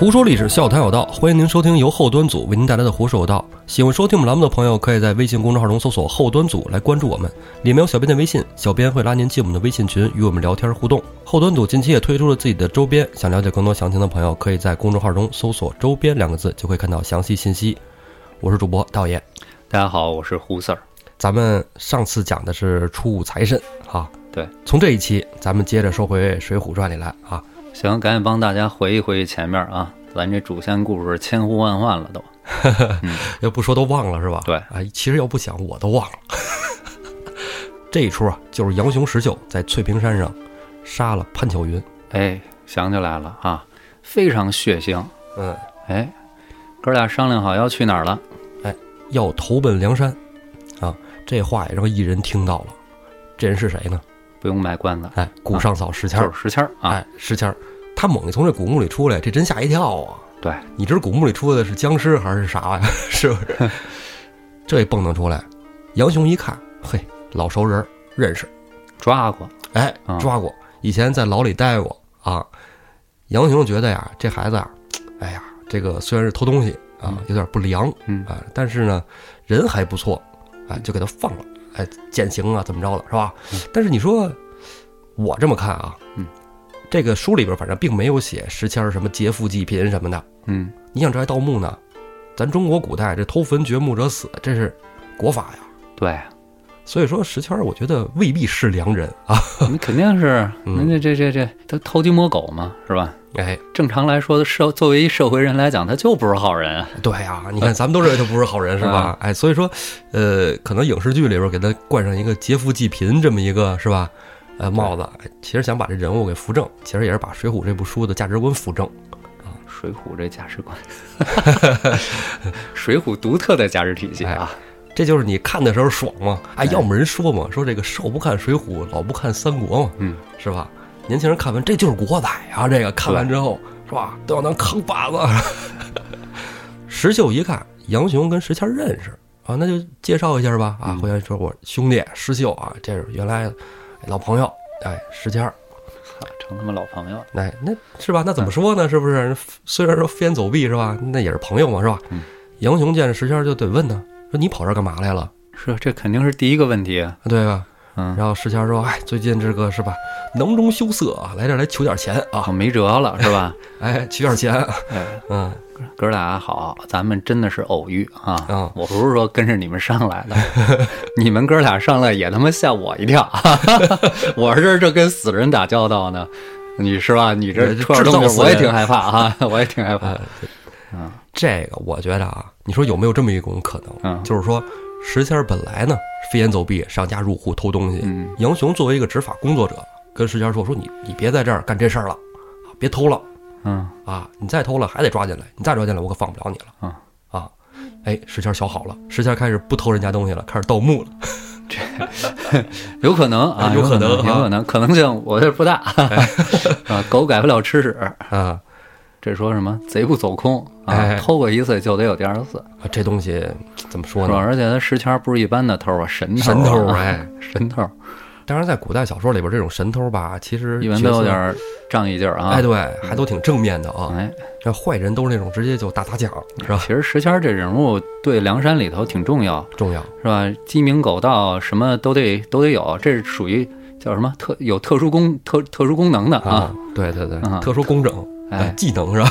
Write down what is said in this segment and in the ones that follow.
胡说历史，笑谈有道，欢迎您收听由后端组为您带来的《胡说有道》。喜欢收听我们栏目的朋友，可以在微信公众号中搜索“后端组”来关注我们，里面有小编的微信，小编会拉您进我们的微信群，与我们聊天互动。后端组近期也推出了自己的周边，想了解更多详情的朋友，可以在公众号中搜索“周边”两个字，就会看到详细信息。我是主播道爷，大家好，我是胡 Sir。咱们上次讲的是初五财神啊，对，从这一期咱们接着说回《水浒传》里来啊。行，赶紧帮大家回忆回忆前面啊，咱这主线故事千呼万唤了都。要不说都忘了是吧？对，哎，其实要不想我都忘了。这一出啊，就是杨雄石秀在翠屏山上杀了潘巧云。哎，想起来了啊，非常血腥。嗯，哎，哥俩商量好要去哪儿了？哎，要投奔梁山。啊，这话也让一人听到了。这人是谁呢？不用卖关子，哎，古上草石谦就是石谦儿啊。哎，石谦儿，他猛地从这古墓里出来，这真吓一跳啊！对，你知道古墓里出来的是僵尸还是啥呀？是不是？这一蹦跶出来，杨雄一看，嘿，老熟人，认识，抓过，哎，啊抓过，以前在牢里待过啊。杨雄觉得呀，这孩子啊，哎呀，这个虽然是偷东西啊，有点不良嗯。啊，但是呢，人还不错，哎，就给他放了，哎，减刑啊，怎么着了，是吧？但是你说，我这么看啊，嗯，这个书里边反正并没有写石谦什么劫富济贫什么的。嗯，你想这还盗墓呢？咱中国古代这偷坟掘墓者死，这是国法呀。对，所以说石圈儿，我觉得未必是良人啊。你 肯定是嗯人家这这这他偷鸡摸狗嘛，是吧？哎，正常来说，社作为一社会人来讲，他就不是好人啊。对呀、你看咱们都认为他不是好人，是吧？哎，所以说，呃，可能影视剧里边给他冠上一个劫富济贫这么一个是吧？呃，帽子，哎其实想把这人物给扶正，其实也是把《水浒》这部书的价值观扶正。水浒这价值观，水浒独特的价值体系啊。这就是你看的时候爽嘛？哎，哎要么人说嘛，说这个少不看《水浒》，老不看《三国》嘛，嗯，是吧？年轻人看完这就是国仔啊，这个看完之后是吧，都要当扛把子。石秀一看杨雄跟石谦认识啊，那就介绍一下吧啊，嗯回来说我兄弟石秀啊，这是原来老朋友，哎，石谦成他妈老朋友了。哎，那是吧？那怎么说呢？是不是？虽然说飞檐走壁是吧，那也是朋友嘛，是吧？嗯杨雄见着石谦就得问他说：“你跑这儿干嘛来了？”是，这肯定是第一个问题啊。对吧？嗯，然后石谦说：“哎，最近这个是吧，囊中羞涩啊，来这儿来求点钱啊我，没辙了，是吧？哎，取点钱。哎，嗯，哥俩好，咱们真的是偶遇啊！嗯我不是说跟着你们上来的，你们哥俩上来也他妈吓我一跳。我这这跟死人打交道呢，你是吧？你这这出点东西，制造我也挺害怕啊，我也挺害怕。呃，这个我觉得啊，你说有没有这么一种可能？嗯就是说，石谦本来呢飞檐走壁，上家入户偷东西。嗯杨雄作为一个执法工作者，跟石谦说：说你你别在这儿干这事儿了，啊，别偷了嗯啊！你再偷了还得抓进来，你再抓进来我可放不了你了。嗯啊，哎，石谦想好了，石谦开始不偷人家东西了，开始盗墓了。这 有可能 啊，有可能啊有可能，可能性我这不大 啊。狗改不了吃屎，啊，这说什么贼不走空啊哎？偷过一次就得有第二次，啊这东西怎么说？呢？而且他石谦不是一般的偷啊，神偷啊，神偷，哎，神偷，当然，在古代小说里边，这种神偷吧，其实一般都有点仗义劲儿啊。哎，对，还都挺正面的啊。哎，这坏人都是那种直接就打砸抢，是吧？其实石谦这人物对梁山里头挺重要，重要。是吧？鸡鸣狗盗什么都得都得有，这是属于叫什么特有特殊功特特殊功能的啊。，对对对，啊特殊工整，哎技能是吧？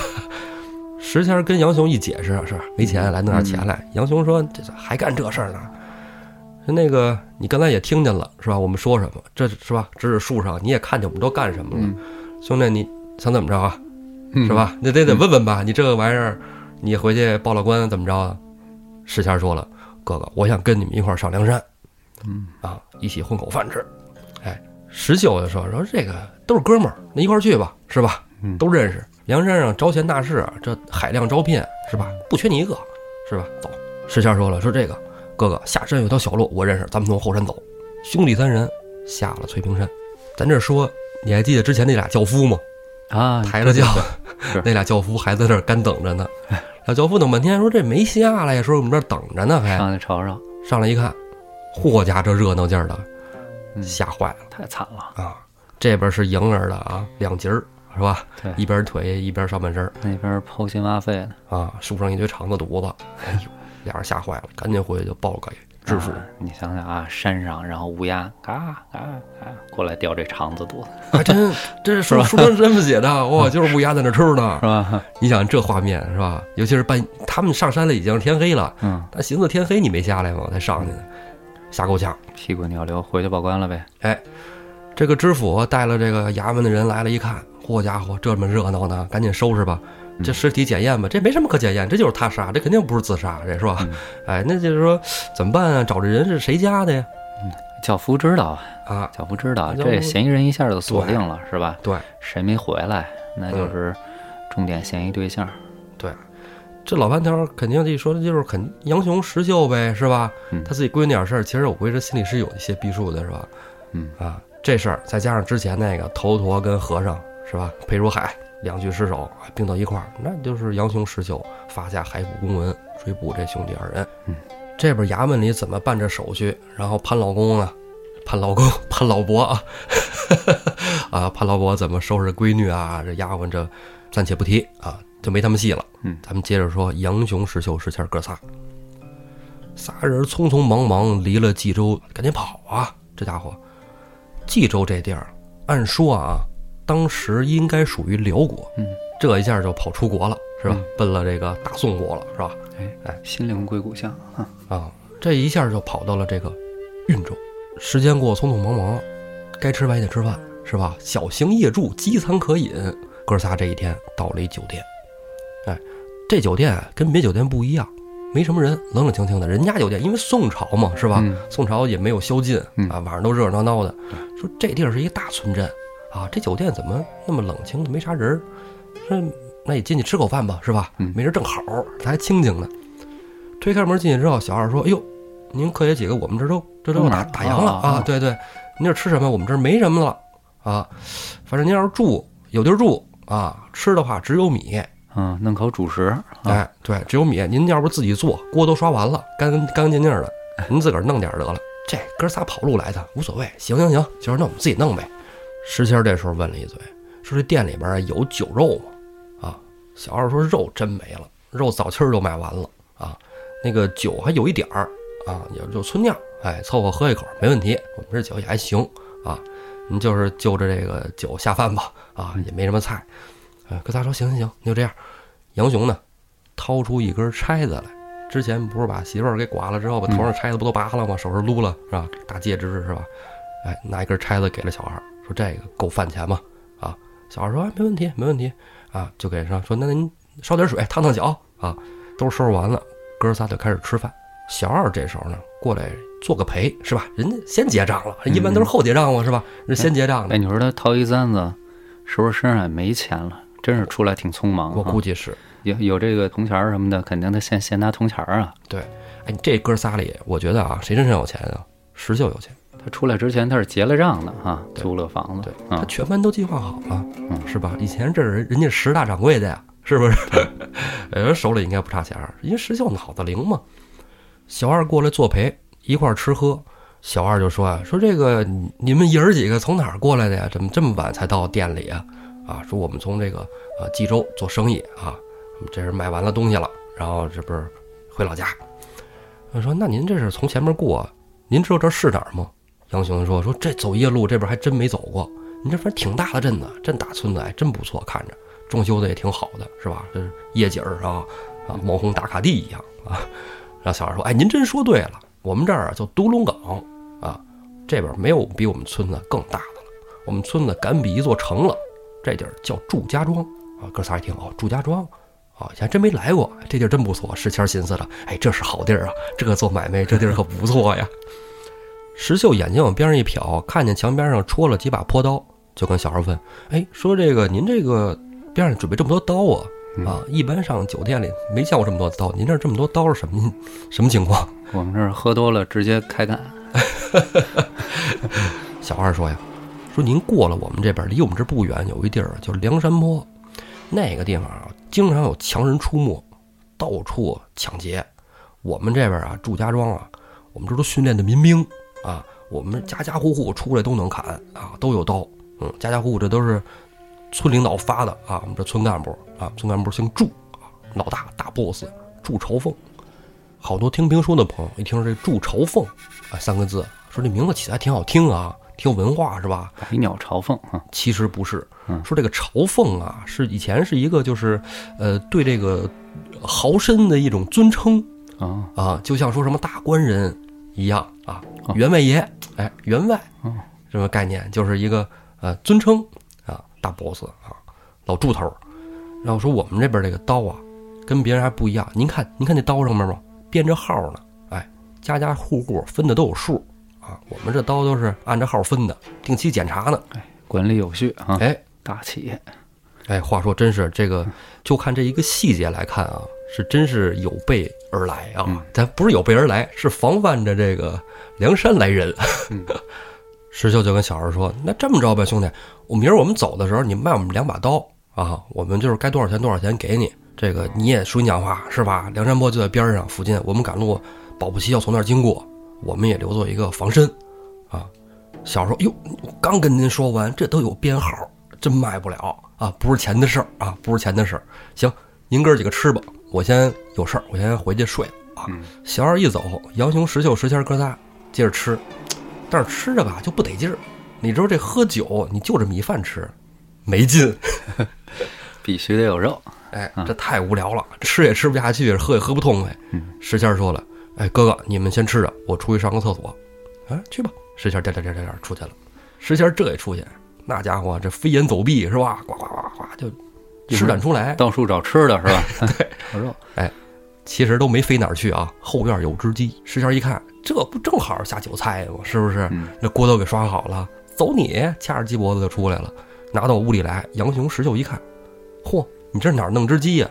石谦跟杨雄一解释是吧？没钱，来弄点钱嗯来。杨雄说：“这还干这事儿呢？说那个你刚才也听见了是吧？我们说什么？这是吧？指指树上你也看见我们都干什么了。嗯兄弟，你想怎么着啊？嗯是？吧？那得得问问吧，你这个玩意儿，你回去报了官怎么着啊？石谦说了，哥哥，我想跟你们一块儿上梁山，嗯啊，一起混口饭吃。哎，石秀就说说这个都是哥们儿，那一块儿去吧，是吧？嗯都认识。梁山上招贤纳士啊，这海量招聘是吧？不缺你一个，是吧？走。石谦说了，说这个哥哥下山有条小路，我认识，咱们从后山走。兄弟三人下了翠屏山。咱这说，你还记得之前那俩轿夫吗？啊，抬着轿，那俩轿夫还在那儿干等着呢。俩轿夫等半天，说这没下来呀，说我们这儿等着呢，还上去瞅瞅，上来一看，霍家这热闹劲儿的，嗯吓坏了太惨了，啊！这边是迎儿的啊，两截儿，是吧？对一边腿一边上半身那边掏心挖肺的啊，树上一堆肠子犊子，哎呦，俩人吓坏了，赶紧回去就报了给知府。啊你想想啊，山上然后乌鸦嘎嘎嘎过来叼这肠子肚子，还真，这是书书上是这么写的，哇，就是乌鸦在那吃呢是。吧？你想这画面是吧？尤其是半，他们上山了已经天黑了，嗯，他寻思天黑你没下来吗？才上去的，吓够呛。屁滚尿流，回去报官了呗。哎，这个知府带了这个衙门的人来了，一看，嚯家伙，这么热闹呢，赶紧收拾吧。这尸体检验吧，这没什么可检验，这就是他杀，这肯定不是自杀，这是吧？哎，那就是说怎么办啊？找这人是谁家的呀？嗯教夫知道啊，啊，教夫知道，这嫌疑人一下就锁定了，是吧？对谁没回来，那就是重点嫌疑对象。对，这老半条肯定一说的就是肯杨雄石秀呗，是吧？嗯他自己闺女点事儿，其实我估计这心里是有一些逼数的，是吧？嗯啊，这事儿再加上之前那个头陀跟和尚是吧？裴如海两具尸首并到一块儿，那就是杨雄石秀发下海捕公文追捕这兄弟二人。嗯，这边衙门里怎么办这手续？然后潘老公啊，潘老公潘老伯啊，啊潘老伯怎么收拾闺女啊？这丫鬟这暂且不提啊，就没他们戏了。嗯咱们接着说杨雄、石秀、石谦哥仨，仨人匆匆忙忙离了冀州，赶紧跑啊！这家伙，冀州这地儿，按说啊，当时应该属于辽国，嗯，这一下就跑出国了，是吧？嗯奔了这个大宋国了，是吧？哎哎，心灵归故乡啊。啊，这一下就跑到了这个运州。时间过，匆匆忙忙，该吃饭也得吃饭，是吧？小型夜住，饥餐可饮。哥仨这一天到了一酒店，哎，这酒店跟别酒店不一样，没什么人，冷冷清清的。人家酒店因为宋朝嘛，是吧？嗯宋朝也没有宵禁嗯啊，晚上都热热闹闹的。说这地儿是一个大村镇啊，这酒店怎么那么冷清，没啥人儿？说那也进去吃口饭吧，是吧？嗯没人正好，他还清静呢。推开门进去之后，小二说：“哎呦，您客爷几个，我们这都这都打打烊了啊啊！对对，您这吃什么？我们这儿没什么了啊。反正您要是住有地儿住啊，吃的话只有米。嗯，弄口主食。啊哎，对，只有米。您要不自己做，锅都刷完了，干干干净净的，您自个儿弄点得了。这哥仨跑路来的无所谓，行行行，就是那我们自己弄呗。石谦这时候问了一嘴，说这店里边儿有酒肉吗？啊，小二说肉真没了，肉早气儿都卖完了啊。那个酒还有一点儿啊，也就村酿，哎，凑合喝一口没问题。我们这酒也还行啊，您就是就着这个酒下饭吧啊，也没什么菜。呃，哥仨说行行行，你就这样。杨雄呢，掏出一根钗子来。之前不是把媳妇儿给剐了之后，把头上钗子不都拔了吗？手上撸了是吧？大戒指是吧？哎，拿一根钗子给了小二，说这个够饭钱吗？啊，小二说、哎、没问题，没问题啊，就给上说那您烧点水烫烫脚啊，都收拾完了，哥仨就开始吃饭。小二这时候呢，过来做个陪是吧？人家先结账了，一般都是后结账嘛是吧？人先结账的哎，，你说他掏一簪子，是不是身上也没钱了？真是出来挺匆忙我啊。估计是。有有这个铜钱儿什么的，肯定他先先拿铜钱儿啊。对，哎，这哥仨里，我觉得啊，谁真正有钱啊？石秀有钱，他出来之前他是结了账的啊，租了房子对，他啊，全盘都计划好了，嗯是吧？以前这是人家十大掌柜的呀，是不是？人，手里应该不差钱儿，因为石秀脑子灵嘛。小二过来作陪，一块儿吃喝。小二就说啊，说这个你你们爷儿几个从哪儿过来的呀？怎么这么晚才到店里啊？啊，说我们从这个啊冀州做生意啊，这是买完了东西了，然后这不是回老家。我说那您这是从前面过，您知道这是哪儿吗？杨雄说说这走夜路这边还真没走过，你这反正挺大的镇子，镇大村子，哎，真不错，看着装修的也挺好的，是吧？这是夜景啊啊，网红打卡地一样啊。然后小二说，哎，您真说对了，我们这儿啊叫独龙岗啊，这边没有比我们村子更大的了，我们村子敢比一座城了，这地儿叫祝家庄啊。哥仨一听，哦，祝家庄。啊，还真没来过，这地儿真不错。石谦寻思着，哎，这是好地儿啊，这个做买卖这地儿可不错呀。石秀眼睛往边上一瞟，看见墙边上戳了几把破刀，就跟小孩问：“哎，说这个您这个边上准备这么多刀啊？啊，一般上酒店里没见过这么多刀，您这这么多刀是什么什么情况我们这儿喝多了直接开干。”小二说呀：“说您过了我们这边，离我们这不远有一地儿叫梁山坡，那个地方啊，经常有强人出没，到处抢劫。我们这边啊，祝家庄啊，我们这都训练的民兵啊，我们家家户户出来都能砍啊，都有刀。嗯，家家户户这都是村领导发的啊，我们这村干部啊，村干部姓祝啊，老大大 boss 祝朝凤。好多听评书的朋友一听这祝朝凤啊三个字，说这名字起的还挺好听啊，挺有文化是吧？百鸟朝凤啊，其实不是嗯，说这个朝凤啊，是以前是一个就是，呃，对这个豪绅的一种尊称啊，啊，就像说什么大官人一样啊哦，员外爷，哎，员外哦，这么概念，就是一个呃尊称啊，大 boss 啊，老柱头。然后说我们这边这个刀啊，跟别人还不一样。您看，您看这刀上面吗？编着号呢，哎，家家户户分的都有数啊。我们这刀都是按着号分的，定期检查呢。哎管理有序啊，哎，大企业，哎，话说真是这个，就看这一个细节来看啊，是真是有备而来啊。嗯咱不是有备而来，是防范着这个梁山来人。嗯 石秀就跟小二说：“那这么着吧，兄弟，我明儿我们走的时候，你卖我们两把刀啊，我们就是该多少钱多少钱给你。这个你也说你讲话是吧？梁山泊就在边上附近，我们赶路，保不齐要从那儿经过，我们也留作一个防身啊。”小二说：“哟，我刚跟您说完，这都有编号，真卖不了啊，不是钱的事儿啊，不是钱的事儿。行，您哥几个吃吧，我先有事儿，我先回去睡了啊。嗯小二一走，杨雄、石秀、石谦哥仨接着吃，但是吃着吧就不得劲儿。你知道这喝酒，你就着米饭吃，没劲。必须得有肉，哎，这太无聊了，吃也吃不下去，喝也喝不痛快。嗯石谦说了：“哎，哥哥，你们先吃着，我出去上个厕所。”啊，去吧。石谦颠颠颠颠颠出去了。石谦这一出去，那家伙这飞檐走壁是吧？呱呱呱呱就施展出来。到处找吃的是吧？对，找肉，哎其实都没飞哪儿去啊，后院有只鸡。石谦一看，这不正好下酒菜吗？是不是？嗯那锅都给刷好了，走你，掐着鸡脖子就出来了，拿到屋里来。杨雄、石秀一看，嚯，你这哪儿弄只鸡呀、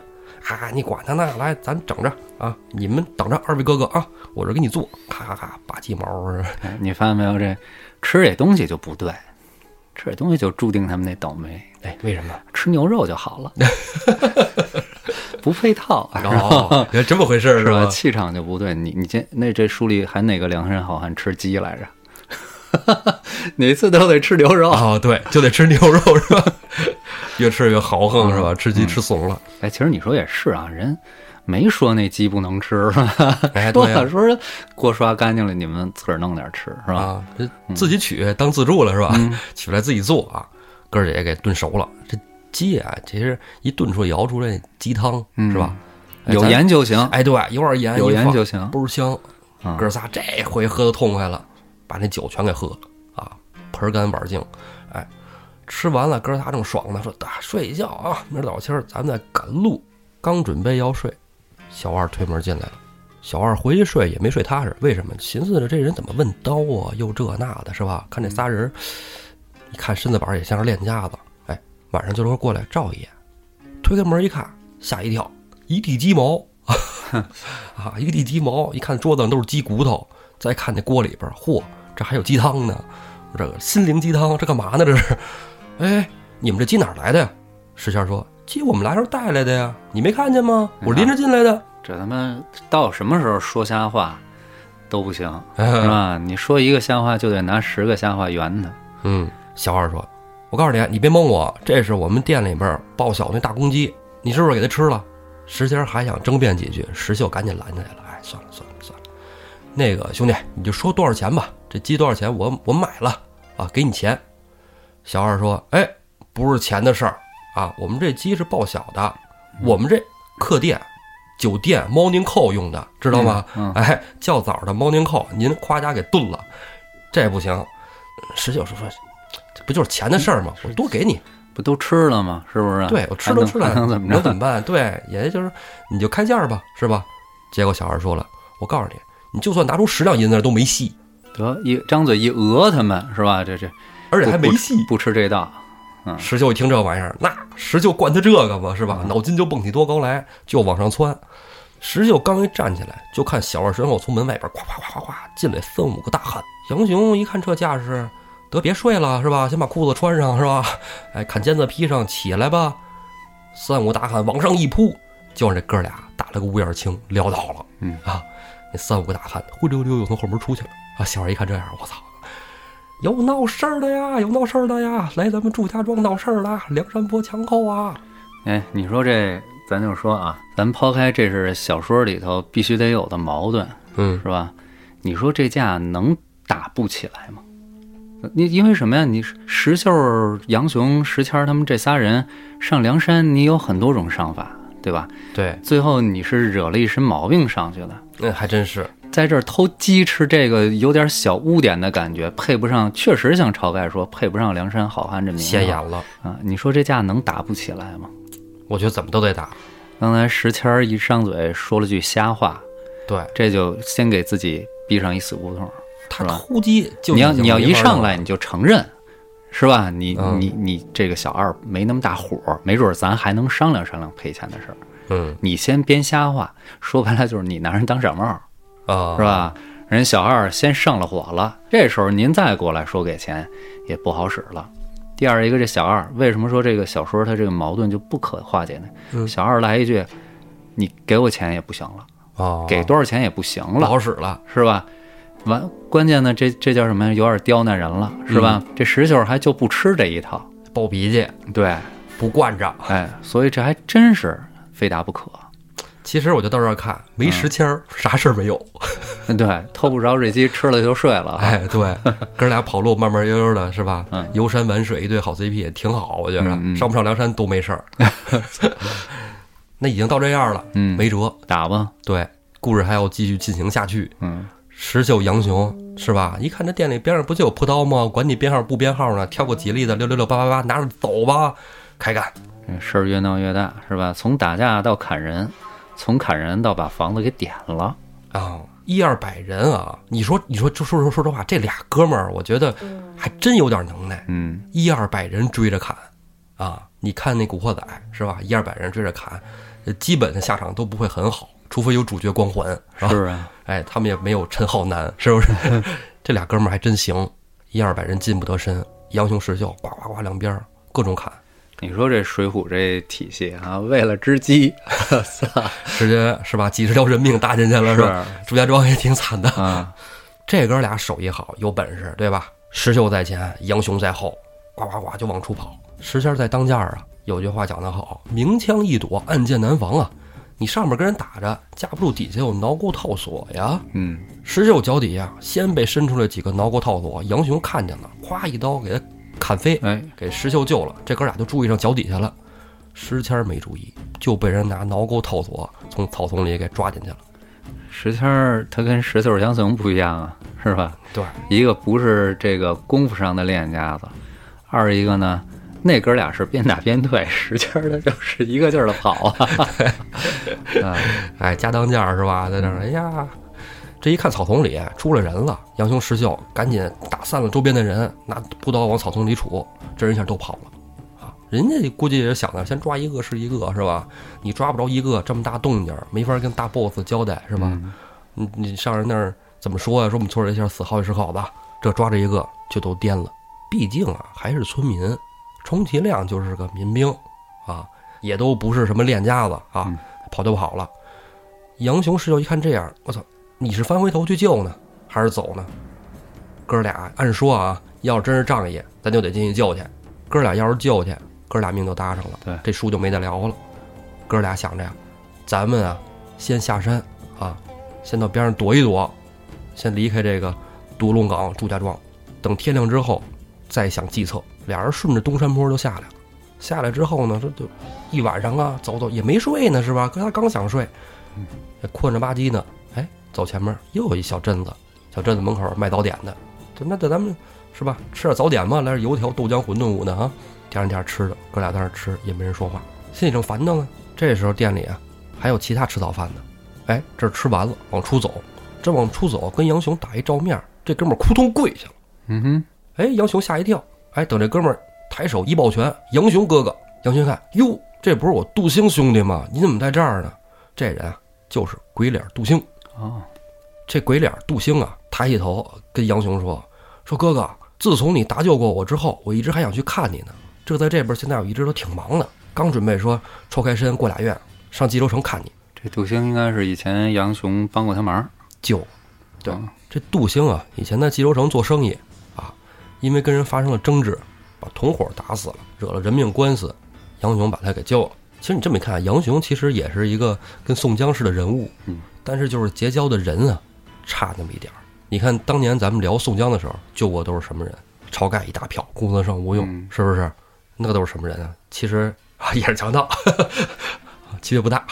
啊？你管他呢，来，咱整着啊！你们等着，二位哥哥啊，我这给你做，咔咔咔，拔鸡毛你发现没有？这吃这东西就不对，吃这东西就注定他们那倒霉。哎，为什么？吃牛肉就好了，不配套，是吧？哦，原来这么回事是吧？是吧？气场就不对。你你这那这书里还哪个梁山好汉吃鸡来着？哪次都得吃牛肉。哦，对，就得吃牛肉是吧？越吃越豪横是吧？吃鸡吃怂了。哎，其实你说也是啊，人没说那鸡不能吃，是吧？哎，说 对呀了说锅刷干净了，你们自个儿弄点吃，是吧？啊，这自己取当自助了是吧？嗯取来自己做啊，哥儿姐也给炖熟了。这鸡啊，其实一炖出来熬出来鸡汤嗯是吧？哎有盐就行，哎，对，有点盐，有盐就行。倍儿香。啊哥仨这回喝的痛快了，把那酒全给喝了啊，盆干碗净。哎，吃完了，哥仨正爽呢，说打睡一觉啊，明儿早清儿咱们再赶路。刚准备要睡，小二推门进来了。小二回去睡也没睡踏实，为什么？寻思着这人怎么问刀啊，又这那的，是吧？看这仨人，一看身子板也像是练家子。哎，晚上就说过来照一眼，推开门一看，吓一跳，一地鸡毛。啊，一地鸡毛，一看桌子上都是鸡骨头，再看那锅里边，嚯，这还有鸡汤呢！我这个心灵鸡汤，这干嘛呢？这是？哎，你们这鸡哪儿来的呀？石谦说：“鸡我们来时候带来的呀，你没看见吗？我拎着进来的。这他妈到什么时候说瞎话都不行，是嗯吧？你说一个瞎话就得拿十个瞎话圆他。嗯，小二说：“我告诉你，你别蒙我，这是我们店里边报晓那大公鸡，你是不是给它吃了？”石谦还想争辩几句，石秀赶紧拦下来了：“哎，算了算了算了，那个兄弟，你就说多少钱吧，这鸡多少钱？我我买了啊，给你钱。”小二说：“哎，不是钱的事儿啊，我们这鸡是报晓的，我们这客店、酒店 morning call 用的，知道吗？嗯哎，较早的 morning call，您夸家给炖了，这不行。”石九说：“说这不就是钱的事儿吗？我多给你。”不都吃了吗？是不是？对我吃都吃了，还能怎么着？能怎么办？对，也就是你就开价吧，是吧？结果小孩说了，我告诉你，你就算拿出十两银子来都没戏，得一张嘴一讹他们是吧？这这而且还没戏。不吃这道。石秀一听这玩意儿，那石秀惯他这个吧，是吧？脑筋就蹦起多高来，就往上窜。石秀刚一站起来，就看小二身后从门外边咵咵咵咵咵进来三五个大汉。杨雄一看这架势，得别睡了是吧？先把裤子穿上是吧？哎，坎肩子披上，起来吧。三五大汉往上一扑，就让这哥俩打了个乌眼青，撂倒了。嗯啊，那三五个大汉灰溜溜又从后门出去了。啊，小二一看这样，我操！有闹事儿的呀，有闹事儿的呀，来咱们祝家庄闹事儿了，梁山泊强寇啊。哎，你说这，咱就说啊，咱抛开这是小说里头必须得有的矛盾，嗯是吧？你说这架能打不起来吗？你因为什么呀？你石秀、杨雄、石谦他们这仨人上梁山，你有很多种上法，对吧？对，最后你是惹了一身毛病上去的，嗯，还真是。在这儿偷鸡吃这个有点小污点的感觉，配不上，确实像晁盖说，配不上梁山好汉这名显眼了，啊！你说这架能打不起来吗？我觉得怎么都得打。刚才石谦儿一张嘴说了句瞎话，对这就先给自己逼上一死胡同。他偷鸡就你要你要一上来，你就承认，是吧？你嗯你你这个小二没那么大火，没准儿咱还能商量商量赔钱的事儿。嗯你先编瞎话，说白了就是你拿人当傻帽，啊，是？吧？人小二先上了火了，这时候您再过来说给钱也不好使了。第二一个，这小二为什么说这个小说他这个矛盾就不可化解呢？嗯小二来一句：“你给我钱也不行了，啊，给多少钱也不行了不，好使了。是吧？”完，关键呢，这这叫什么呀？有点刁难人了，是吧？这石秀还就不吃这一套，暴脾气，对，不惯着。哎，所以这还真是非打不可。其实我就到这儿看，没时签儿，啥事儿没有。对，偷不着这鸡，吃了就睡了。哎，对，哥俩跑路，慢慢悠悠的，是吧？嗯游山玩水，一对好 CP，挺好，我觉着。嗯嗯上不上梁山都没事儿。那已经到这样了，嗯，没辙。打吧，对，故事还要继续进行下去。嗯，石秀、杨雄是吧？一看这店里边上不就有破刀吗？管你编号不编号呢，挑个吉利的，六六六八八八，拿着走吧，开干。事儿越闹越大，是吧？从打架到砍人，从砍人到把房子给点了。啊、一二百人啊！你说，你说，就说说说实话，这俩哥们儿，我觉得还真有点能耐。嗯，一二百人追着砍，啊，你看那《古惑仔》是吧？一二百人追着砍，呃基本的下场都不会很好，除非有主角光环，是吧？是啊，哎，他们也没有陈浩南，是不是？这俩哥们儿还真行，一二百人近不得身，杨雄、石秀，呱呱呱两边儿各种砍，你说这水浒这体系啊，为了只鸡，操，直接是吧？几十条人命搭进去了，是吧？朱家庄也挺惨的。啊，这哥俩手艺好，有本事，对吧？石秀在前，杨雄在后，呱呱呱就往出跑。石仙在当间儿啊，有句话讲得好，明枪易躲，暗箭难防啊。你上面跟人打着，架不住底下有挠钩套索呀。嗯，石秀脚底下先被伸出来几个挠钩套索，杨雄看见了，咵一刀给他砍飞，哎，给石秀救了。这哥俩就注意上脚底下了，石谦没注意，就被人拿挠钩套索从草丛里给抓进去了。石谦儿他跟石秀、杨雄不一样啊，是吧？对，一个不是这个功夫上的练家子，二一个呢，那哥俩是边打边退，石谦儿他就是一个劲儿的跑啊。啊，哎，家当间儿是吧？在那儿，哎呀，这一看草丛里出来人了，杨雄、石秀赶紧打散了周边的人，拿布刀往草丛里杵，这人一下都跑了。啊，人家估计也想着先抓一个是一个，是吧？你抓不着一个，这么大动静，没法跟大 boss 交代，是吧？你你上人那儿怎么说呀？说我们村里一下死好几十口子，这抓着一个就都颠了。毕竟啊，还是村民，充其量就是个民兵，啊，也都不是什么练家子啊，嗯跑就跑了。杨雄石秀一看这样，我操，你是翻回头去救呢，还是走呢？哥俩按说啊，要真是仗义，咱就得进去救去。哥俩要是救去，哥俩命就搭上了，对这书就没得聊了。哥俩想着呀，咱们啊，先下山啊，先到边上躲一躲，先离开这个独龙岗祝家庄，等天亮之后再想计策。俩人顺着东山坡就下来了。下来之后呢，这就一晚上啊，走走也没睡呢，是吧？哥俩刚想睡，困着吧唧呢，哎，走前面又有一小镇子，小镇子门口卖早点的，这那这咱们是吧？吃点早点吧，来点油条、豆浆、馄饨捂的啊，点上点吃的，哥俩在那吃，也没人说话，心里正烦着呢。这时候店里啊，还有其他吃早饭的，哎，这吃完了往出走，这往出走跟杨雄打一照面，这哥们儿扑通跪下了。嗯哼，哎，杨雄吓一跳，哎，等这哥们儿抬手一抱拳，杨雄哥哥，杨雄看，哟，这不是我杜兴兄弟吗？你怎么在这儿呢？这人啊，就是鬼脸杜兴。哦，这鬼脸杜兴啊，抬起头跟杨雄说：“说哥哥，自从你搭救过我之后，我一直还想去看你呢。这在这边现在我一直都挺忙的，刚准备说抽开身过俩月上济州城看你。这杜兴应该是以前杨雄帮过他忙。救对，这杜兴啊，以前在济州城做生意啊，因为跟人发生了争执，把同伙打死了，惹了人命官司，杨雄把他给救了。其实你这么一看，杨雄其实也是一个跟宋江似的人物，嗯，但是就是结交的人啊，差那么一点儿。你看当年咱们聊宋江的时候，救过都是什么人？晁盖一大票，公孙胜吴用，嗯是不是？那都是什么人啊？其实 啊也是强盗，区别不大。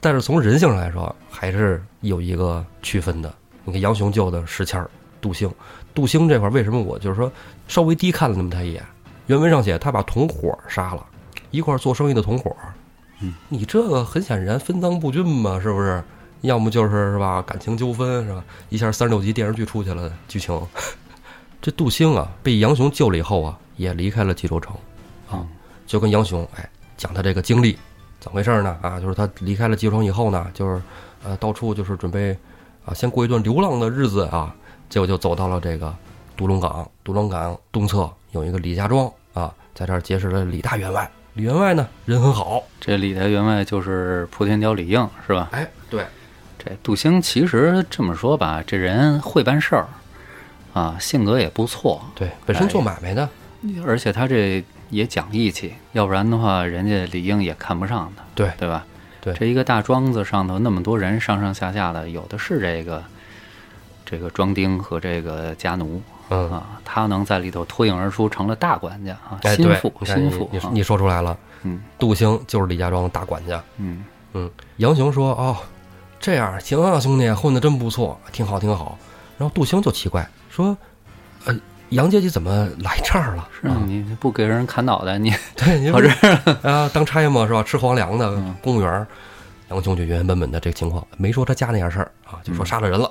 但是从人性上来说，还是有一个区分的。你看杨雄救的石谦儿、杜兴，杜兴这块儿为什么我就是说稍微低看了那么他一眼？原文上写他把同伙杀了，一块儿做生意的同伙。嗯，你这个很显然分赃不均嘛，是不是？要么就是是吧，感情纠纷是吧？一下三十六集电视剧出去了剧情。这杜兴啊，被杨雄救了以后啊，也离开了济州城，啊，就跟杨雄哎讲他这个经历，怎么回事呢？啊，就是他离开了济州城以后呢，就是呃到处就是准备啊先过一段流浪的日子啊，结果就走到了这个独龙岗，独龙岗东侧有一个李家庄啊，在这儿结识了李大员外。李员外呢人很好，这李大员外就是莆田雕李应是吧？哎，对，这杜兴其实这么说吧，这人会办事儿，啊，性格也不错，对，本身做买卖的，而且他这也讲义气，要不然的话，人家李应也看不上他，对对吧？对这一个大庄子上头那么多人上上下下的，有的是这个这个庄丁和这个家奴嗯，啊，他能在里头脱颖而出，成了大管家啊，心腹，心腹你你说出来了，嗯杜兴就是李家庄大管家。嗯嗯，杨雄说：“哦，这样行啊，兄弟，混的真不错，挺好，挺好。”然后杜兴就奇怪说：“呃，杨阶级怎么来这儿了？是啊，你不给人砍脑袋，你 对，你跑这儿啊，当差嘛是吧？吃皇粮的嗯公务员儿。杨雄就原原本本的这个情况，没说他家那点事儿啊，就说杀了人了，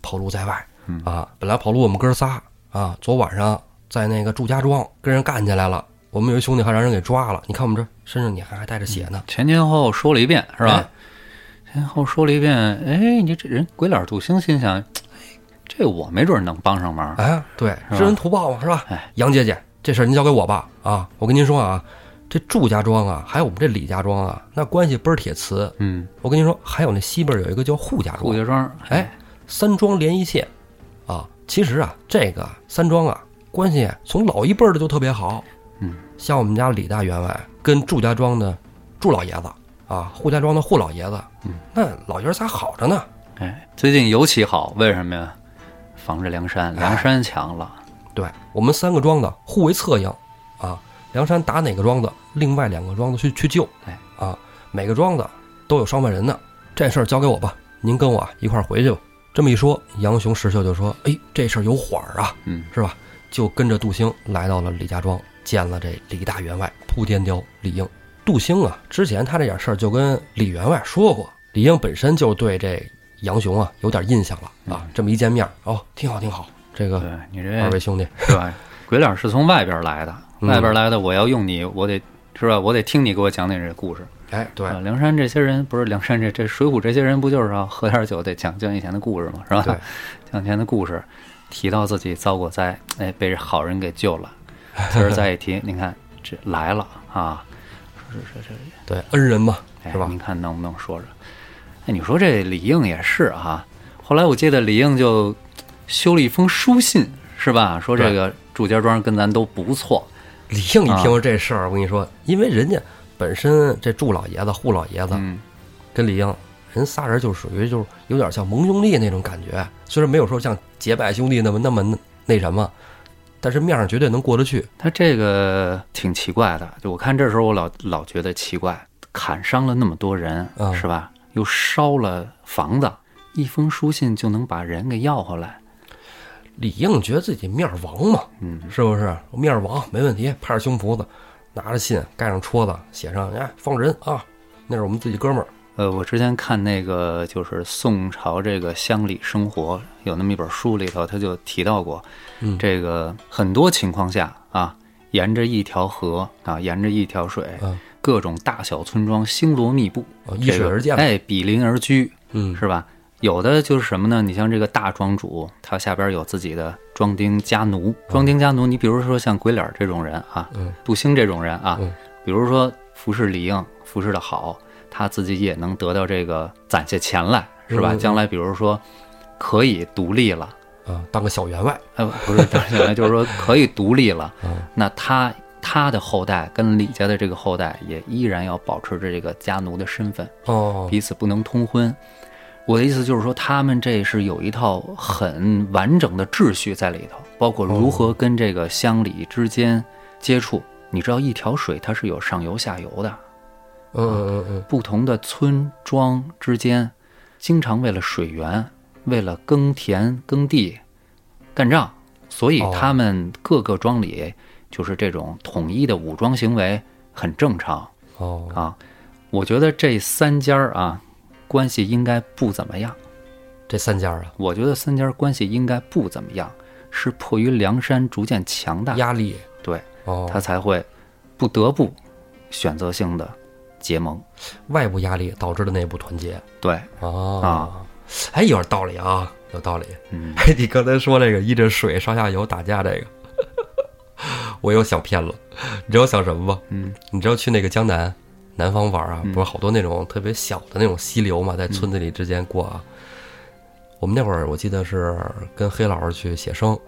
跑路在外嗯啊。本来跑路我们哥仨啊，昨晚上在那个祝家庄跟人干起来了，我们有一兄弟还让人给抓了。你看我们这身上你还还带着血呢，前前后后说了一遍，是吧哎？前后说了一遍，哎，你这人鬼脸杜兴心想，哎，这我没准能帮上忙。哎，对，知恩图报嘛，是吧？哎，杨姐姐，这事儿您交给我吧。啊，我跟您说啊，这祝家庄啊，还有我们这李家庄啊，那关系倍儿铁瓷。嗯，我跟您说，还有那西边有一个叫扈家庄，扈家庄，哎，三庄连一线，啊，其实啊，这个三庄啊，关系从老一辈儿的就特别好。嗯，像我们家李大员外跟祝家庄的祝老爷子啊，扈家庄的扈老爷子，嗯，那老爷儿仨好着呢。哎，最近尤其好，为什么呀？防着梁山，哎梁山强了，对我们三个庄子互为策应，啊，梁山打哪个庄子，另外两个庄子去去救，哎，啊，每个庄子都有上万人呢，这事儿交给我吧，您跟我啊一块儿回去吧。这么一说，杨雄石秀就说：“哎，这事儿有缓儿啊，嗯，是吧？”就跟着杜兴来到了李家庄，见了这李大员外扑天雕李应。杜兴啊，之前他这点事儿就跟李员外说过，李应本身就对这杨雄啊有点印象了啊。这么一见面，哦，挺好挺好，这个你这二位兄弟，是吧？鬼脸是从外边来的，嗯外边来的，我要用你，我得是吧？我得听你给我讲点这故事。哎，对啊，梁山这些人不是梁山这这水浒这些人不就是要喝点酒得讲讲以前的故事吗？是吧？讲以前的故事，提到自己遭过灾，哎，被好人给救了。今儿再一提，你看这来了啊，是是是，对，恩人嘛，哎是吧？您看能不能说说？哎，你说这李应也是哈、后来我记得李应就修了一封书信，是吧？说这个祝家庄跟咱都不错，李应一听说这事儿，我跟你说，因为人家本身这祝老爷子、扈老爷子嗯，跟李应人仨人就属于就是有点像盟兄弟那种感觉，虽然没有说像结拜兄弟那么那么那那什么，但是面上绝对能过得去。他这个挺奇怪的，就我看这时候我老老觉得奇怪，砍伤了那么多人，嗯是吧？又烧了房子，一封书信就能把人给要回来，李应觉得自己面儿王嘛，嗯，是不是？我面儿王没问题，拍着胸脯子，拿着信盖上戳子，写上哎放人啊，那是我们自己哥们儿。呃，我之前看那个就是宋朝这个乡里生活有那么一本书里头，他就提到过，嗯。这个很多情况下啊，沿着一条河啊，沿着一条水，嗯。各种大小村庄星罗密布，啊依水而建这个哎，比邻而居，嗯。是吧？有的就是什么呢？你像这个大庄主，他下边有自己的庄丁家奴，庄丁家奴，你比如说像鬼脸这种人啊，嗯。杜兴这种人啊，嗯。比如说服侍李应，服侍的好，他自己也能得到这个攒下钱来，是吧？将来比如说可以独立了啊，当个小员外，呃，不是，当然就是说可以独立了。嗯那他他的后代跟李家的这个后代也依然要保持着这个家奴的身份，哦，彼此不能通婚。我的意思就是说，他们这是有一套很完整的秩序在里头，包括如何跟这个乡里之间接触。你知道，一条水它是有上游下游的，嗯嗯嗯嗯，不同的村庄之间，经常为了水源、为了耕田耕地干仗，所以哦。他们各个庄里就是这种统一的武装行为很正常。哦，啊。我觉得这三家儿啊，关系应该不怎么样。这三家啊，我觉得三家关系应该不怎么样，是迫于梁山逐渐强大，压力，对哦，他才会不得不选择性的结盟。外部压力导致的内部团结，对，哦。啊，哎，有点道理啊，有道理。嗯，哎，你刚才说这个依着水上下游打架这个，我又想偏了。你知道我想什么吗？嗯，你知道去那个江南南方玩啊，嗯不是好多那种特别小的那种溪流嘛，在村子里之间过啊。我们那会儿我记得是跟黑老师去写生，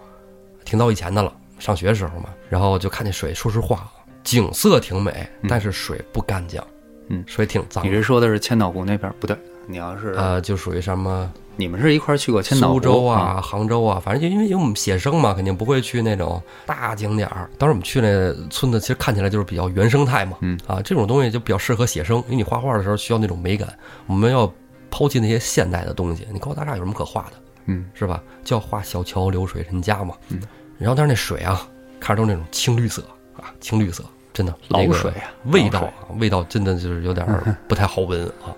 挺早以前的了，上学时候嘛。然后就看见水，说实话，啊景色挺美，但是水不干净，嗯水挺脏你。是说的是千岛湖那边不对，你要是、呃，就属于什么你们是一块儿去过千岛湖苏州啊？啊、杭州啊，反正就因为因为我们写生嘛，肯定不会去那种大景点儿。当时我们去那村子，其实看起来就是比较原生态嘛，嗯啊，这种东西就比较适合写生，因为你画画的时候需要那种美感。我们要抛弃那些现代的东西，你高楼大厦有什么可画的，嗯是吧？就要画小桥流水人家嘛。嗯，然后但是那水啊，看着都是那种青绿色啊，青绿色，真的老那个水啊味道啊，味道真的就是有点儿不太好闻啊。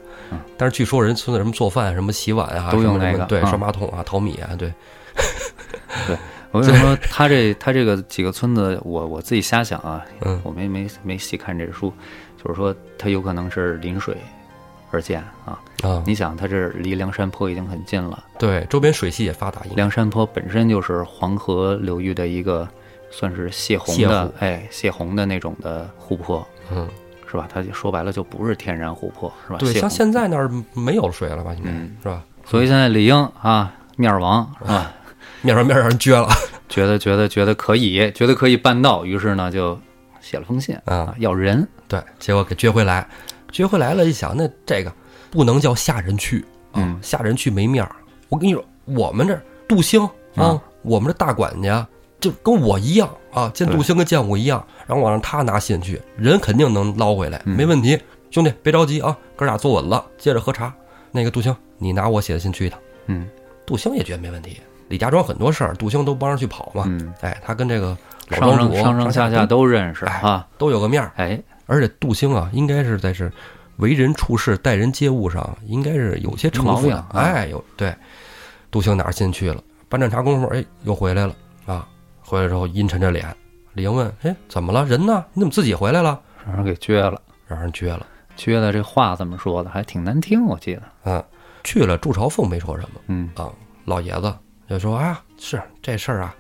但是据说人村子什么做饭、什么洗碗啊，嗯都用那个对刷马桶啊、淘米啊，对，对 我跟你说，他这他这个几个村子，我我自己瞎想啊，嗯。我没没没细看这书，就是说他有可能是临水而建啊。啊，你想，他这离梁山坡已经很近了，对，周边水系也发达，梁山坡本身就是黄河流域的一个算是泄洪的湖，哎，泄洪的那种的湖泊，嗯，是吧？它就说白了就不是天然湖泊，是吧？对，像现在那儿没有水了吧？应该嗯是吧？所以现在理应啊，面儿王是吧？面上面让人撅了，觉得觉得觉得可以，觉得可以办到，于是呢就写了封信啊啊，要人。对，结果给撅回来，撅回来了，一想，那这个不能叫下人去啊嗯，下人去没面儿。我跟你说，我们这儿杜兴啊啊，我们这大管家就跟我一样啊，见杜兴跟见我一样，然后我让他拿信去，人肯定能捞回来，嗯没问题。兄弟，别着急啊，哥俩坐稳了，接着喝茶。那个杜兴，你拿我写的信去一趟。嗯杜兴也觉得没问题。李家庄很多事儿，杜兴都帮着去跑嘛。嗯，哎，他跟这个老庄主上上上下下都都认识哎啊。都有个面儿。哎，而且杜兴啊，应该是在是为人处事、待人接物上，应该是有些城府哎，有对，杜兴哪儿进去了？半盏茶功夫，哎，又回来了啊！回来之后阴沉着脸，李英问：“哎，怎么了？人呢？你怎么自己回来了让人给撅了，？”让人撅了。撅的这话怎么说的？还挺难听，我记得。嗯，去了，祝朝凤没说什么嗯啊。老爷子就说：“啊，是这事儿啊，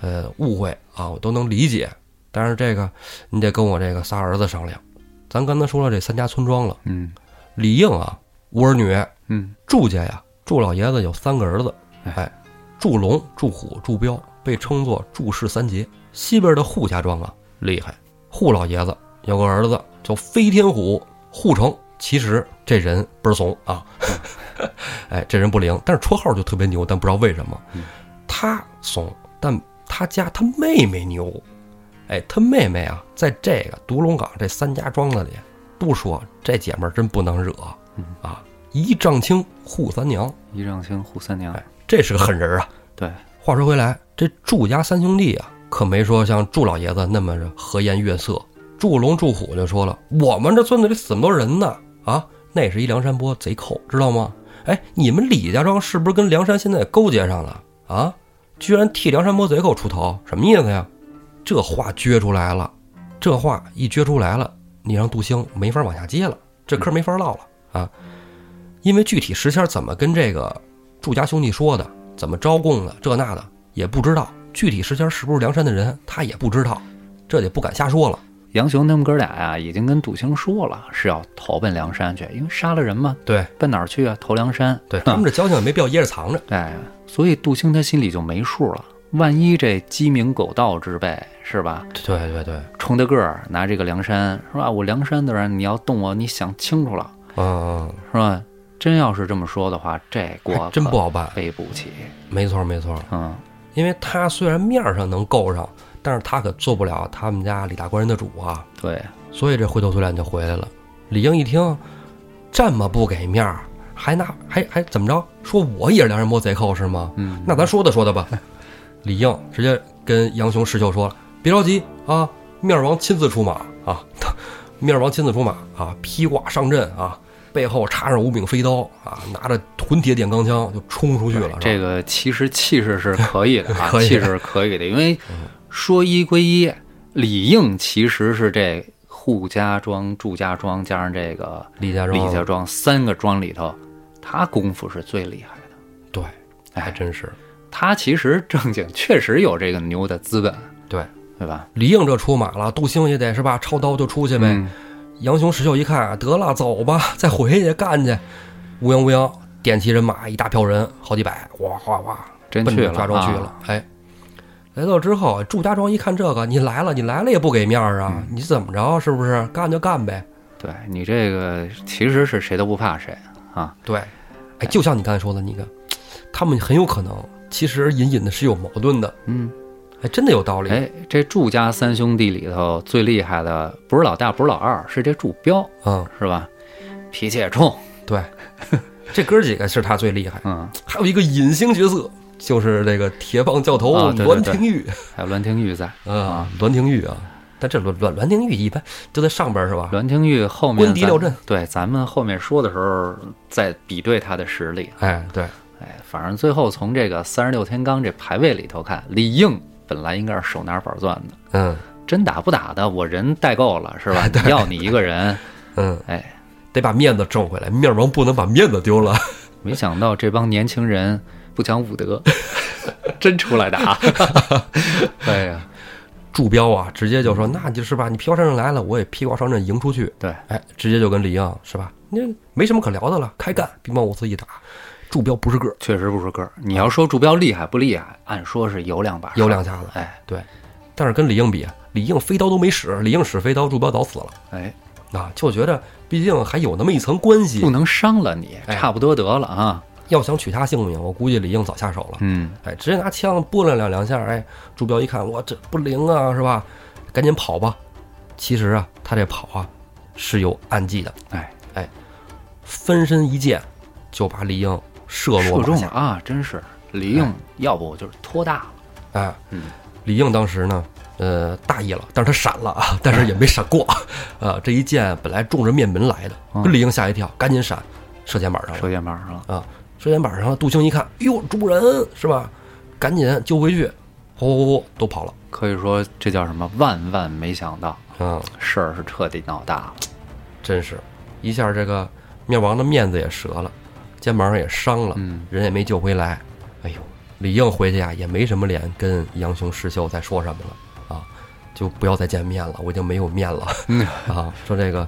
呃，误会啊，我都能理解。但是这个你得跟我这个仨儿子商量。咱刚才说了这三家村庄了，嗯李应啊，无儿女。”嗯祝家呀，祝老爷子有三个儿子，哎，祝龙、祝虎、祝彪被称作祝氏三杰。西边的扈家庄啊，厉害，扈老爷子有个儿子叫飞天虎，扈成。其实这人倍儿怂啊，哎，这人不灵，但是绰号就特别牛，但不知道为什么，他怂，但他家他妹妹牛，哎，他妹妹啊，在这个独龙岗这三家庄子里，不说这姐们儿真不能惹啊，一丈青扈三娘，一丈青扈三娘哎。这是个狠人啊。对，话说回来，这祝家三兄弟啊，可没说像祝老爷子那么和颜悦色。祝龙、祝虎就说了：“我们这村子里死那么多人呢，啊，那是一梁山泊贼寇，知道吗？哎，你们李家庄是不是跟梁山现在勾结上了啊？居然替梁山泊贼寇出头，什么意思呀？这话撅出来了，这话一撅出来了，你让杜兴没法往下接了，这嗑没法唠了啊！因为具体时迁怎么跟这个祝家兄弟说的，怎么招供的，这那的也不知道。具体时间是不是梁山的人，他也不知道，这也不敢瞎说了。杨雄他们哥俩呀，已经跟杜兴说了，是要投奔梁山去，因为杀了人嘛，对奔哪儿去啊？投梁山。对，他们这交情也没必要掖着藏着。哎，所以杜兴他心里就没数了，万一这鸡鸣狗盗之辈是吧？对对对，冲他个儿拿这个梁山是吧？我梁山的人，你要动我，你想清楚了嗯嗯，是吧？真要是这么说的话，这锅真不好办。背不起。没错没错，嗯，因为他虽然面上能够上，但是他可做不了他们家李大官人的主啊。对，所以这灰头土脸就回来了。李应一听，这么不给面儿，还拿还还怎么着？说我也是梁山伯贼寇是吗？嗯，那咱说的说的吧。李应直接跟杨雄、石秀说了：“别着急啊，面儿王亲自出马啊，面儿王亲自出马啊，披挂上阵啊，背后插上五柄飞刀啊，拿着混铁点钢枪就冲出去了。这个个其实气势是可以的啊，可以气势是可以的，因为说一归一，李应其实是这扈家庄、祝家庄加上这个李家庄，李家庄三个庄里头，他功夫是最厉害的。对，哎还真是他其实正经确实有这个牛的资本，对。对吧？李应这出马了，杜兴也得是吧，抄刀就出去呗。嗯杨雄、石秀一看，得了，走吧，再回去干去。乌泱乌泱，点齐人马，一大票人，好几百，哗哗哗，奔着真去了，家庄去了。哎，来到之后，祝家庄一看这个，你来了，你来了也不给面儿啊，嗯你怎么着？是不是干就干呗？对你这个其实是谁都不怕谁啊。对，哎，就像你刚才说的你看，他们很有可能其实隐隐的是有矛盾的，嗯，哎，真的有道理。哎，这祝家三兄弟里头最厉害的不是老大，不是老二，是这祝彪，嗯，是吧？脾气也冲，对，这哥几个是他最厉害。嗯，还有一个隐形角色，就是这个铁棒教头啊对对对栾廷玉。还有栾廷玉在。啊，栾廷玉啊，但这栾栾栾廷玉一般就在上边是吧？栾廷玉后面咱官邸廖镇对，咱们后面说的时候再比对他的实力。哎，对，哎，反正最后从这个三十六天罡这排位里头看，李应本来应该是手拿板钻的，嗯真打不打的，我人带够了是吧？要你一个人，嗯，哎，得把面子挣回来，面王不能把面子丢了。没想到这帮年轻人不讲武德，真出来打。哎呀，祝彪啊，直接就说，那就是吧，你披挂上阵来了，我也披挂上阵迎出去。对，哎，直接就跟李应是吧？那没什么可聊的了，开干，兵乓五四一打。祝彪不是个儿，确实不是个儿。你要说祝彪厉害不厉害，按说是有两把，有两下子。哎对，但是跟李应比，李应飞刀都没使，李应使飞刀，祝彪早死了哎，啊！就觉得毕竟还有那么一层关系不，能伤了你，哎差不多得了啊。要想取他性命，我估计李应早下手了。嗯，哎，直接拿枪拨了两两下，哎，朱标一看，我这不灵啊，是吧？赶紧跑吧。其实啊，他这跑啊是有暗计的，哎哎，分身一剑就把李应射落射。中了啊，真是李应，要不就是托大了。哎，嗯李应当时呢，呃，大意了，但是他闪了啊，但是也没闪过。啊，这一箭本来冲着面门来的，李应吓一跳，赶紧闪，射肩膀上了射。箭膀上了，啊，射肩膀上了。杜兴一看，哟，主人是吧？赶紧救回去，呼呼呼都跑了。可以说这叫什么？万万没想到，嗯，事儿是彻底闹大了。真是一下这个灭王的面子也折了，肩膀上也伤了，嗯人也没救回来。哎呦，李应回去呀、也没什么脸跟杨雄、石秀再说什么了啊，就不要再见面了，我已经没有面了嗯，啊。说这个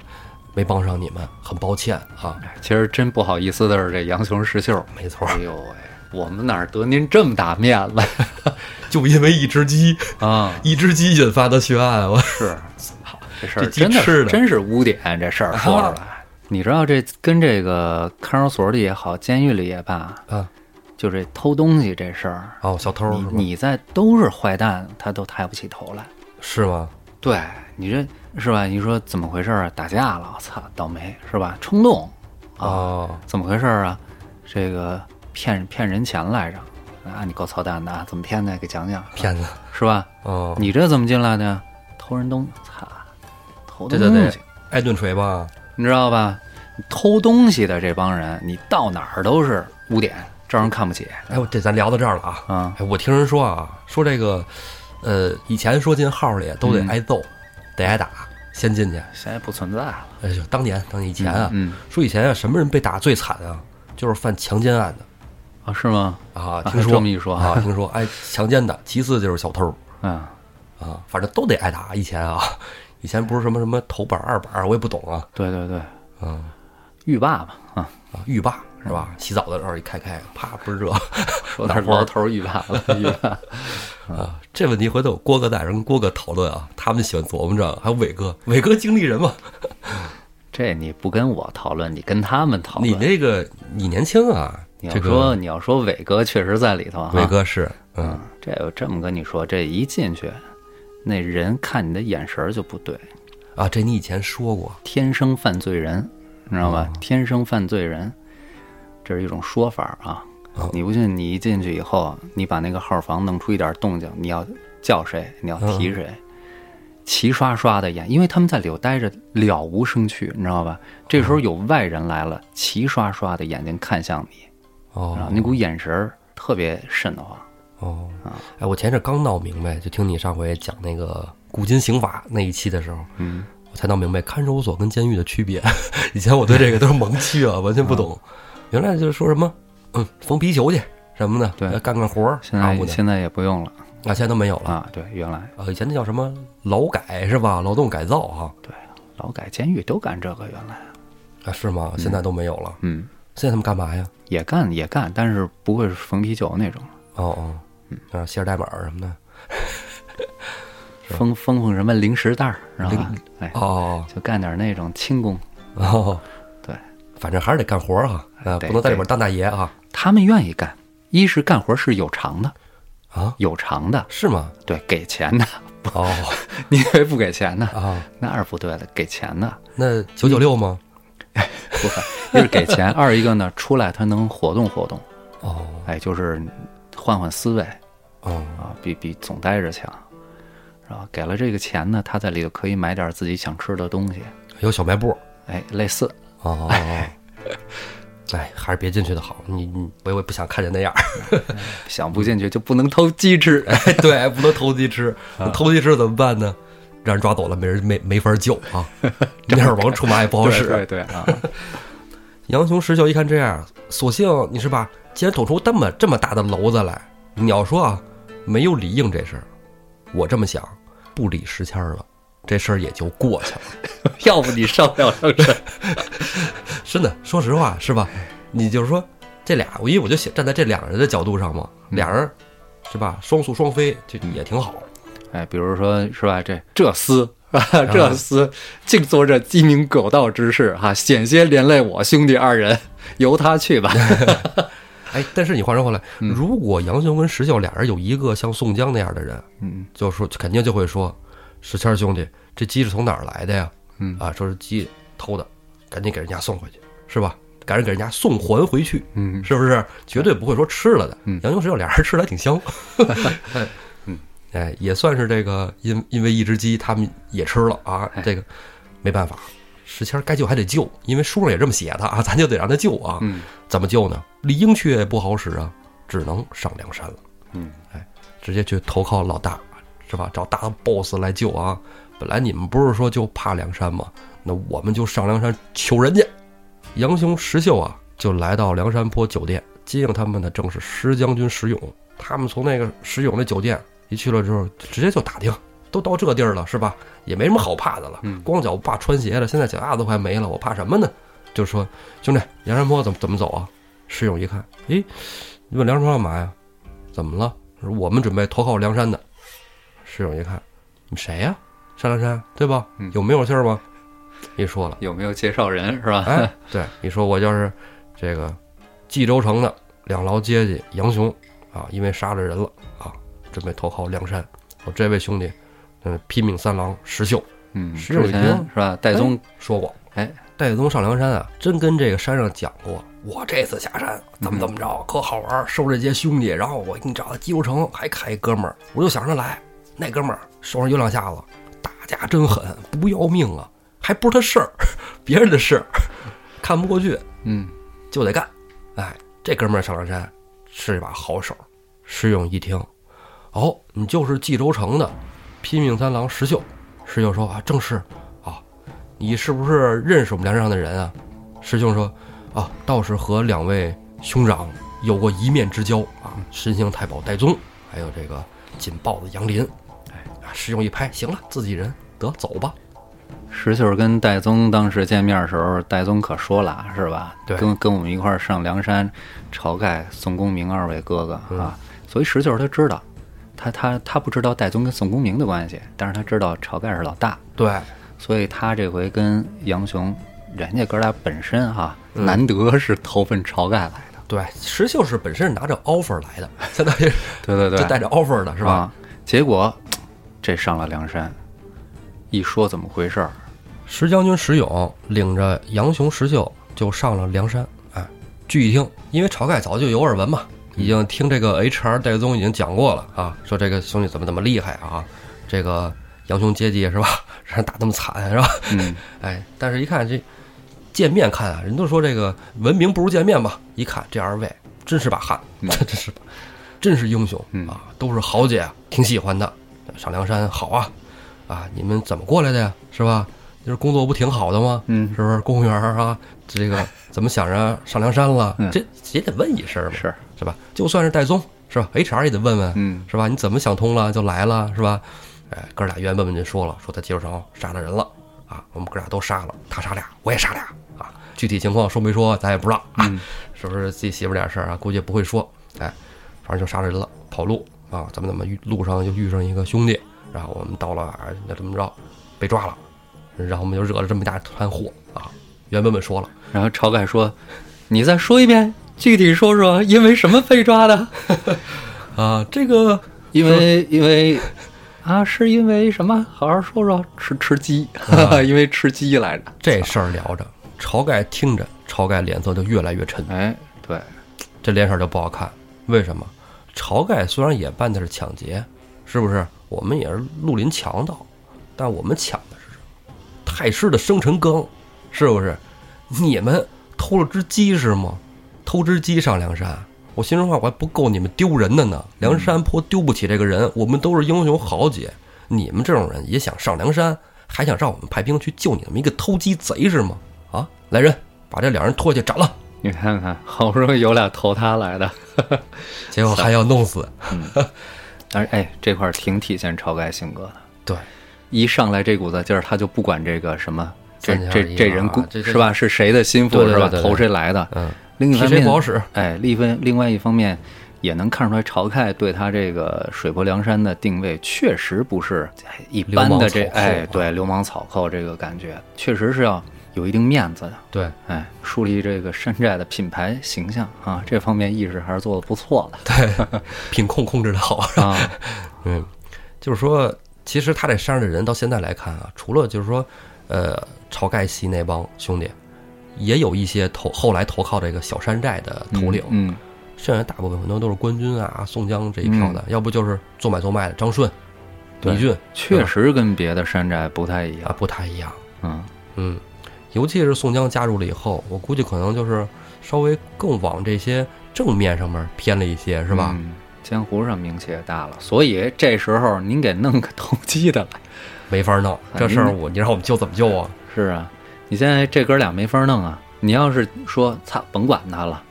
没帮上你们，很抱歉啊。其实真不好意思的是这杨雄、石秀。没错，哎呦喂，我们哪儿得您这么大面子 就因为一只鸡，啊？一只鸡引发的血案，我是，这事儿这真的真是污点，这事儿说出来。你知道这跟这个看守所里也好，监狱里也罢，啊，就这偷东西这事儿，哦，小偷你？你在都是坏蛋，他都抬不起头来。是吗？对你这是吧？你说怎么回事儿啊？打架了，我操，倒霉是吧？冲动啊，哦，怎么回事儿啊？这个骗骗人钱来着啊！你够操蛋的啊！怎么骗的？给讲讲，骗子是吧？哦，你这怎么进来的呀？偷人东，操，偷东西，挨顿锤吧？你知道吧？偷东西的这帮人，你到哪儿都是污点，招人看不起哎，我这咱聊到这儿了啊。啊！哎，我听人说啊，说这个，呃，以前说进号里都得嗯挨揍，得挨打，先进去。现在不存在了。哎呦，当年当年以前啊，嗯说以前啊，什么人被打最惨啊？就是犯强奸案的啊，是吗？啊。啊听说这么一说啊，听说哎，强奸的，其次就是小偷嗯，啊，反正都得挨打。以前啊，以以前不是什么什么头板二板，我也不懂啊。对对对，嗯浴霸嘛啊，啊，浴霸是吧？洗澡的时候一开开，啪不 是热说点老头浴霸了，浴霸。啊。这问题回头郭哥带人跟郭哥讨论啊，他们喜欢琢磨着。还有伟哥，伟哥经理人嘛，这你不跟我讨论，你跟他们讨论。你那个你年轻啊，要说你要说伟哥确实在里头啊，伟哥是嗯嗯，这我这么跟你说，这一进去，那人看你的眼神儿就不对，啊，这你以前说过天生犯罪人，你知道吧？哦天生犯罪人，这是一种说法啊。哦你不信，你一进去以后，你把那个号房弄出一点动静，你要叫谁，你要提谁，齐刷刷的眼，因为他们在里头待着了无生趣，你知道吧？这时候有外人来了，齐刷刷的眼睛看向你，哦啊，那股眼神儿特别瘆得慌。哦，哎，我前阵刚闹明白，就听你上回讲那个古今刑法那一期的时候，嗯，我才闹明白看守所跟监狱的区别。以前我对这个都是盲区啊，完全不懂。原来就是说什么，嗯，缝皮球去什么的，对干干活儿，现在现在也不用了啊，现在都没有了啊。对，原来啊。以前那叫什么劳改是吧？劳动改造哈对劳改监狱都干这个，原来啊是吗？现在都没有了。嗯现在他们干嘛呀？也干也干，但是不会是缝皮球那种，哦哦，啊，写点代码什么的。封封封什么零食袋儿，然后？哎，哦就干点那种轻工。哦，对反正还是得干活儿哈，啊，对不能在里边当大爷啊他们愿意干，一是干活是有偿的，啊，有偿的，是吗？对，给钱的。哦 你以为不给钱呢？啊，那二不对的，给钱的。那九九六吗？不是，一是给钱，二一个呢，出来他能活动活动，哦哎，就是换换思维哦啊，比比总待着强，是吧？给了这个钱呢，他在里头可以买点自己想吃的东西，有小卖部。哎，类似。哦哎，还是别进去的好。你你我也不想看见那样儿。想不进去就不能偷鸡吃，哎，对，不能偷鸡吃。偷鸡吃怎么办呢？让人抓走了，没人没没法救啊。那会儿王出马也不好使。对对啊，杨雄石秀一看这样，索性你是吧？既然捅出这么这么大的篓子来，你要说啊，没有理应这事儿，我这么想，不理石谦儿了，这事儿也就过去了。要不你上不了上身。真的，说实话是吧？你就是说这俩，我因为我就想站在这两人的角度上嘛，俩人是吧？双宿双飞，这也挺好。哎，比如说是吧？这这厮啊，这厮净做这鸡鸣狗盗之事哈、险些连累我兄弟二人，由他去吧。哎，但是你话说回来，如果杨雄跟石秀俩人有一个像宋江那样的人，嗯，就说肯定就会说，石谦兄弟，这鸡是从哪儿来的呀？嗯啊，说是鸡偷的，赶紧给人家送回去，是吧？赶紧给人家送还回去，嗯是不是？绝对不会说吃了的。嗯杨雄石秀俩人吃的还挺香。嗯，哎，也算是这个，因因为一只鸡，他们也吃了啊。哎这个没办法，石谦该救还得救，因为书上也这么写的啊，咱就得让他救啊。嗯怎么救呢？李英却不好使啊，只能上梁山了。嗯，哎直接去投靠老大，是吧？找大 boss 来救啊！本来你们不是说就怕梁山吗？那我们就上梁山求人家。杨雄、石秀啊，就来到梁山坡酒店接应他们的正是石将军石勇。他们从那个石勇那酒店一去了之后，直接就打听，都到这地儿了，是吧？也没什么好怕的了。嗯光脚不怕穿鞋了，现在脚丫子都快没了，我怕什么呢？就说兄弟，梁山坡怎么怎么走啊？石勇一看，诶，你问梁山坡干嘛呀？怎么了？我们准备投靠梁山的。石勇一看，你谁呀、上梁山对吧嗯？有没有信儿吗？一说了，有没有介绍人是吧？哎，对，你说我就是这个冀州城的两牢阶级杨雄啊，因为杀了人了啊，准备投靠梁山。我这位兄弟，嗯，拼命三郎石秀嗯，石秀一听是吧？戴宗说过，哎，戴宗上梁山啊，真跟这个山上讲过，我这次下山怎么怎么着，可好玩，收这些兄弟，然后我给你找到冀州城，还开一哥们儿，我就想着来，那哥们儿手上有两下子，打架真狠，不要命啊，还不是他事儿，别人的事儿，看不过去嗯就得干。哎，这哥们儿上梁山是一把好手。石勇一听，哦，你就是冀州城的拼命三郎石秀。石秀说啊，正是啊，你是不是认识我们梁山上的人啊？师兄说啊，倒是和两位兄长有过一面之交啊，神行太保戴宗，还有这个锦豹子杨林。哎，啊，师兄一拍，行了，自己人，得走吧。石秀跟戴宗当时见面的时候，戴宗可说了是吧？对跟跟我们一块儿上梁山，晁盖、宋公明二位哥哥嗯啊，所以石秀他知道，他他他不知道戴宗跟宋公明的关系，但是他知道晁盖是老大，对，所以他这回跟杨雄，人家哥俩本身哈、嗯难得是投奔晁盖来的，对，石秀是本身是拿着 offer 来的，相当于 对对对就带着 offer 的是吧？啊结果这上了梁山，一说怎么回事儿，石将军石勇领着杨雄、石秀就上了梁山。哎，据一听，因为晁盖早就有耳闻嘛，已经听这个 HR 戴宗已经讲过了啊，说这个兄弟怎么怎么厉害啊，这个杨雄接济是吧，让人打那么惨是吧？嗯，哎，但是一看这见面看啊，人都说这个闻名不如见面吧，一看这二位真是把汉，这 真是，真是英雄嗯啊，都是豪杰啊，挺喜欢的。上梁山好啊，啊，你们怎么过来的呀？是吧？就是工作不挺好的吗？嗯是不是？公务员啊，这个怎么想着上梁山了？嗯这也得问一声嘛，是，是吧？就算是戴宗是吧？HR 也得问问，嗯是吧？你怎么想通了就来了，是吧？哎，哥俩原本本就说了，说他接触上杀了人了啊，我们哥俩都杀了，他杀俩，我也杀俩啊。具体情况说没说咱也不知道啊，嗯是不是自己媳妇儿点事儿啊？估计也不会说。哎，反正就杀了人了，跑路啊，怎么怎么遇路上又遇上一个兄弟，然后我们到了啊那怎么着被抓了，然后我们就惹了这么一大团祸啊。原本本说了，然后晁盖说：“你再说一遍，具体说说，因为什么被抓的？啊，这个因为因为啊，是因为什么？好好说说，吃吃鸡，因为吃鸡来着。这事儿聊着，晁盖听着，晁盖脸色就越来越沉，哎，对，这脸色就不好看。为什么？晁盖虽然也办的是抢劫，是不是？我们也是绿林强盗，但我们抢的是什么？太师的生辰纲，是不是？你们偷了只鸡是吗？偷只鸡上梁山，我心说话，我还不够你们丢人的呢。梁山坡丢不起这个人，我们都是英雄豪杰，你们这种人也想上梁山，还想让我们派兵去救你们一个偷鸡贼是吗？啊，来人，把这两人拖下去斩了，你看看，好不容易有俩投他来的，结果还要弄死。但是哎，这块儿挺体现晁盖性格的。对，一上来这股子劲儿，他就不管这个什么，这这这人是吧？是谁的心腹是吧？投谁来的？嗯，提另一方面谁不好使。哎，另一分另外一方面，也能看出来晁盖对他这个水泊梁山的定位确实不是哎一般的这哎啊对流氓草寇这个感觉，确实是要有一定面子的。对，哎，树立这个山寨的品牌形象啊，这方面意识还是做的不错的对，品控控制的好。啊。嗯，就是说，其实他这山上的人到现在来看啊，除了就是说，呃，晁盖系那帮兄弟，也有一些投后来投靠这个小山寨的头领，嗯，剩下大部分可能都是官军啊、宋江这一票的，要不就是做买做卖的张顺、李俊，确实跟别的山寨不太一啊样。不太一样。嗯，嗯，尤其是宋江加入了以后，我估计可能就是稍微更往这些正面上面偏了一些，是吧？嗯江湖上名气也大了，所以这时候您给弄个投机的来。没法弄哎这事儿，我你让我们救怎么救啊？是啊，你现在这哥俩没法弄啊。你要是说操，甭管他了，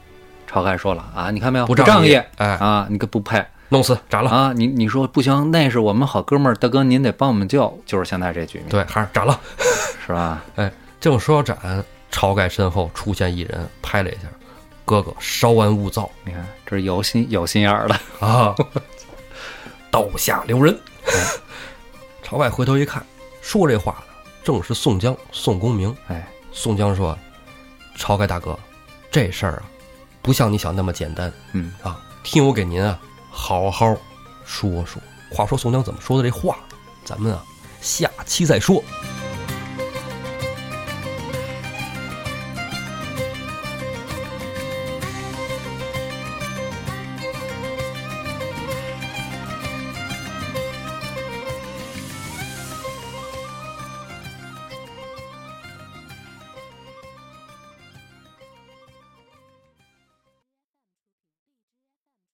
晁盖说了啊，你看没有，不仗义，哎，啊，你可不配弄死斩了，啊！你你说不行，那是我们好哥们儿，大哥您得帮我们救，就是现在这局面，对，还是斩了。是吧？哎，正说要斩，晁盖身后出现一人，拍了一下，哥哥稍安勿躁你看这是有心有心眼儿的，啊，刀下留人。晁盖回头一看，说这话的正是宋江、宋公明。哎，宋江说：“晁盖大哥，这事儿啊，不像你想那么简单嗯，啊，听我给您啊好好说说。”话说宋江怎么说的这话，咱们啊下期再说。